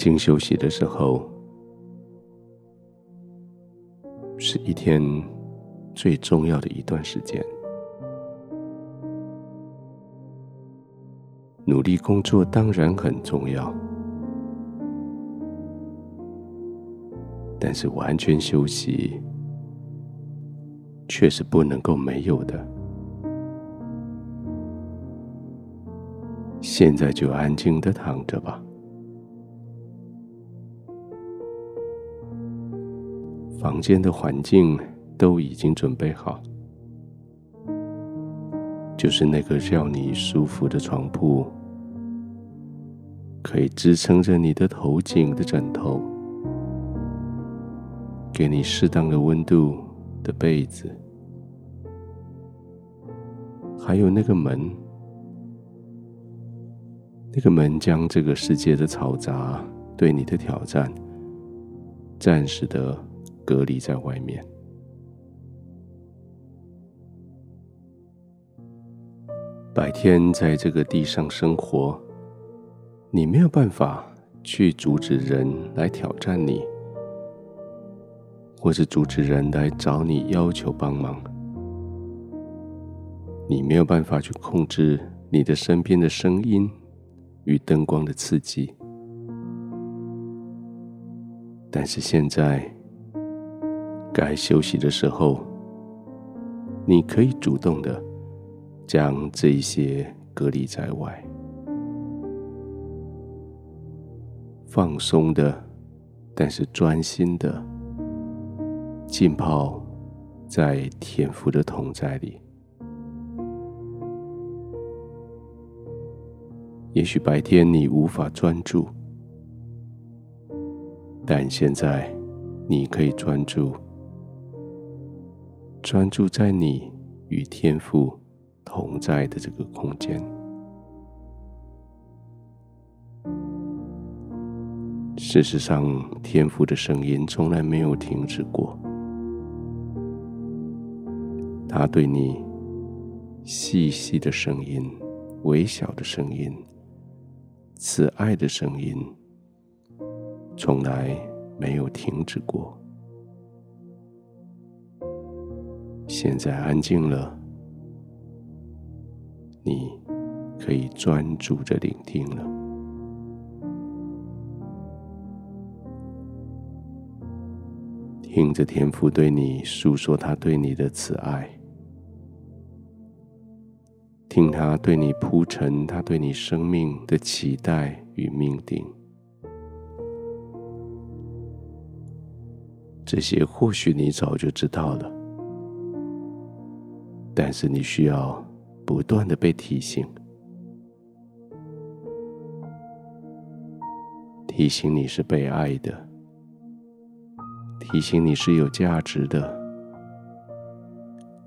安静休息的时候，是一天最重要的一段时间。努力工作当然很重要，但是完全休息却是不能够没有的。现在就安静的躺着吧。房间的环境都已经准备好，就是那个叫你舒服的床铺，可以支撑着你的头颈的枕头，给你适当的温度的被子，还有那个门，那个门将这个世界的嘈杂对你的挑战暂时的。隔离在外面。白天在这个地上生活，你没有办法去阻止人来挑战你，或是阻止人来找你要求帮忙。你没有办法去控制你的身边的声音与灯光的刺激。但是现在。该休息的时候，你可以主动的将这一些隔离在外，放松的，但是专心的浸泡在天父的同在里。也许白天你无法专注，但现在你可以专注。专注在你与天父同在的这个空间。事实上，天父的声音从来没有停止过。他对你细细的声音、微小的声音、慈爱的声音，从来没有停止过。现在安静了，你可以专注着聆听了。听着天父对你诉说他对你的慈爱，听他对你铺陈他对你生命的期待与命定，这些或许你早就知道了。但是你需要不断的被提醒，提醒你是被爱的，提醒你是有价值的，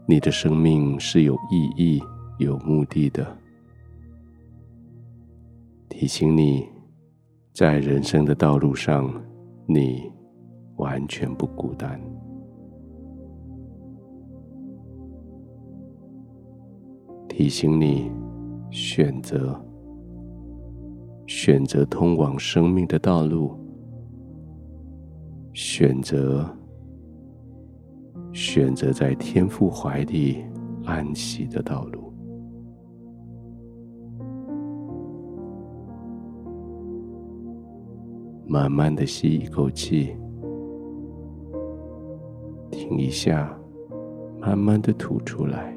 你的生命是有意义、有目的的，提醒你在人生的道路上，你完全不孤单。提醒你选择，选择通往生命的道路，选择，选择在天父怀里安息的道路。慢慢的吸一口气，停一下，慢慢的吐出来。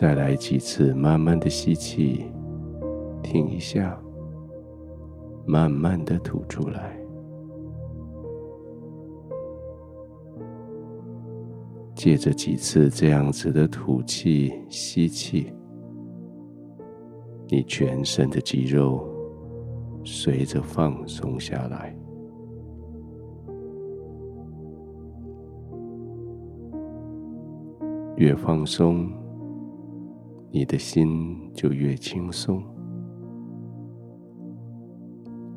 再来几次，慢慢的吸气，停一下，慢慢的吐出来。借着几次这样子的吐气、吸气，你全身的肌肉随着放松下来，越放松。你的心就越轻松，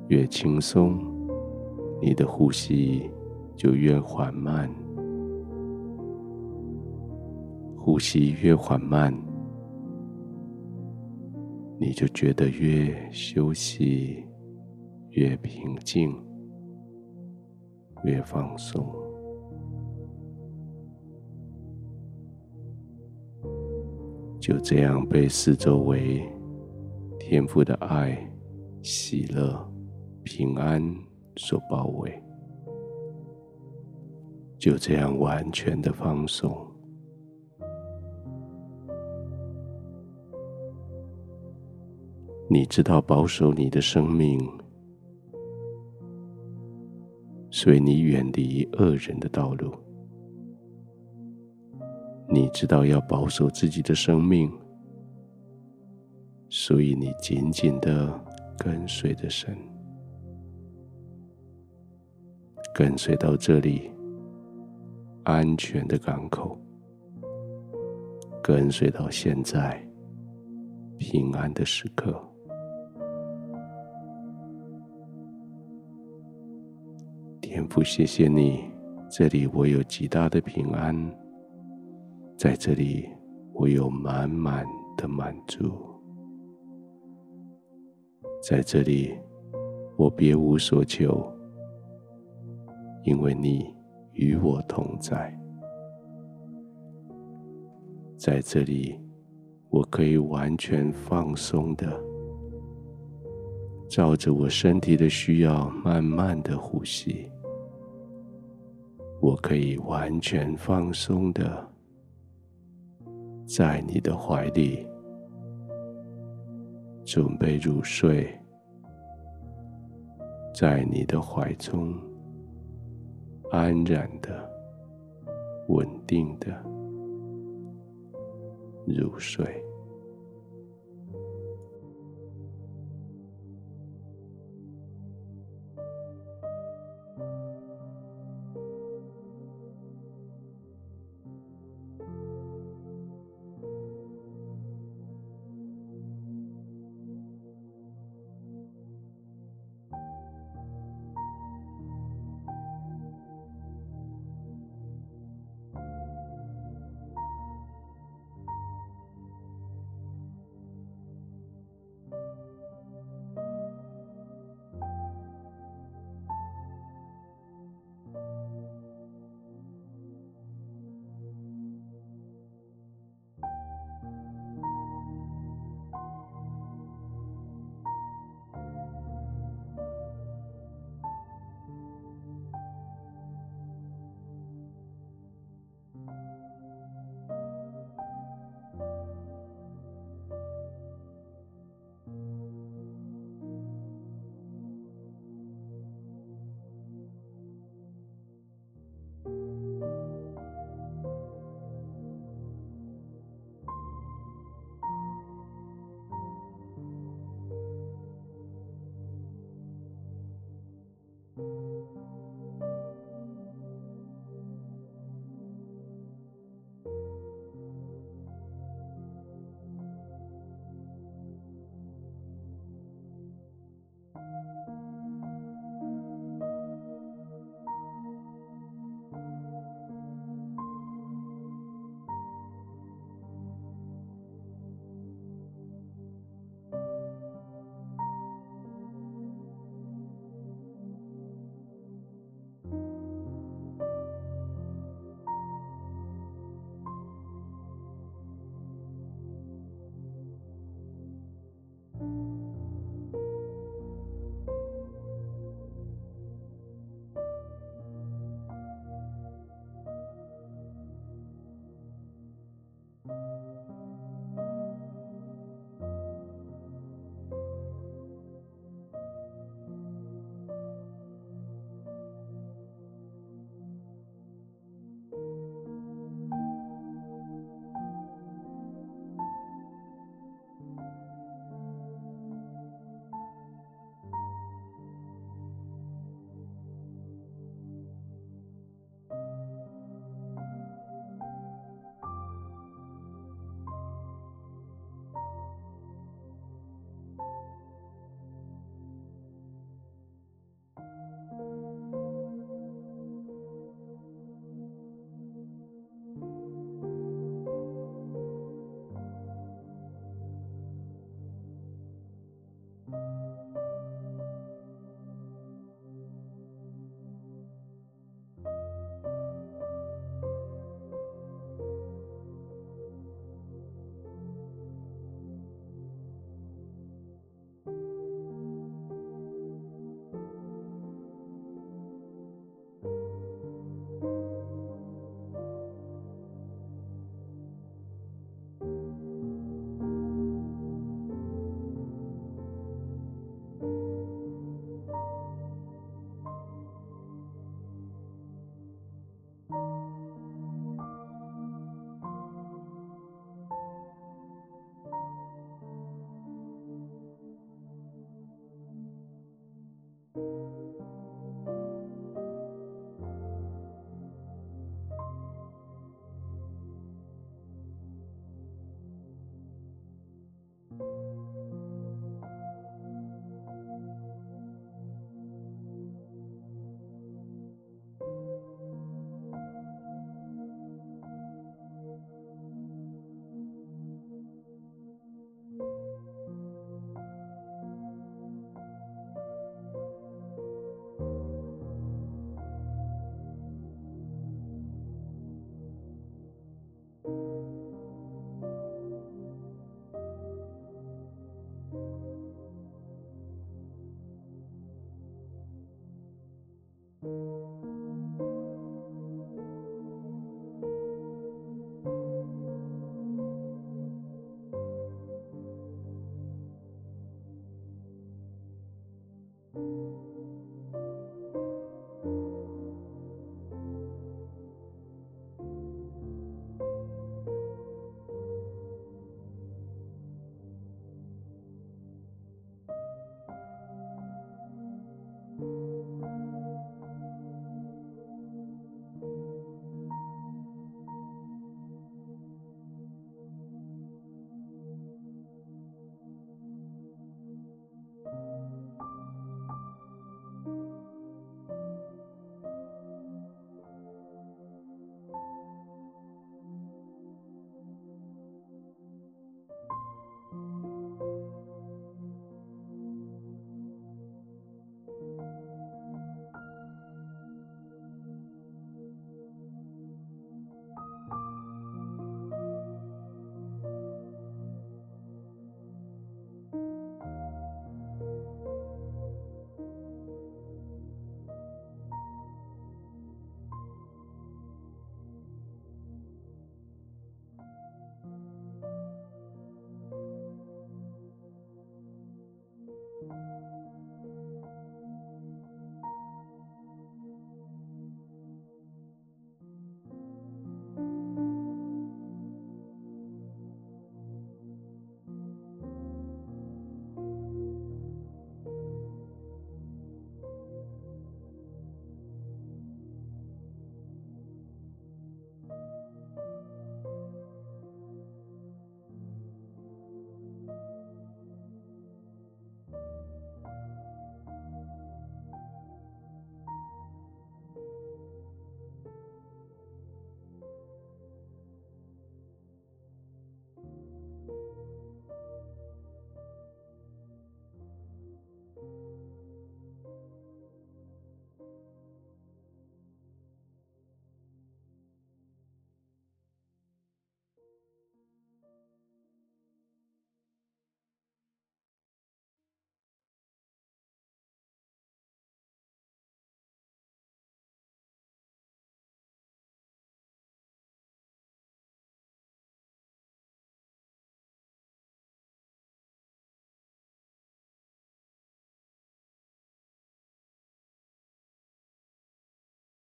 越轻松，你的呼吸就越缓慢。呼吸越缓慢，你就觉得越休息越平静，越放松，就这样被四周围天赋的爱、喜乐、平安所包围，就这样完全的放松。你知道保守你的生命，所以你远离恶人的道路。你知道要保守自己的生命，所以你紧紧的跟随着神，跟随到这里安全的港口，跟随到现在平安的时刻。天父，谢谢你，这里我有极大的平安，在这里我有满满的满足，在这里我别无所求，因为你与我同在，在这里我可以完全放松的，照着我身体的需要，慢慢的呼吸。我可以完全放松的，在你的怀里准备入睡，在你的怀中安然的、稳定的入睡。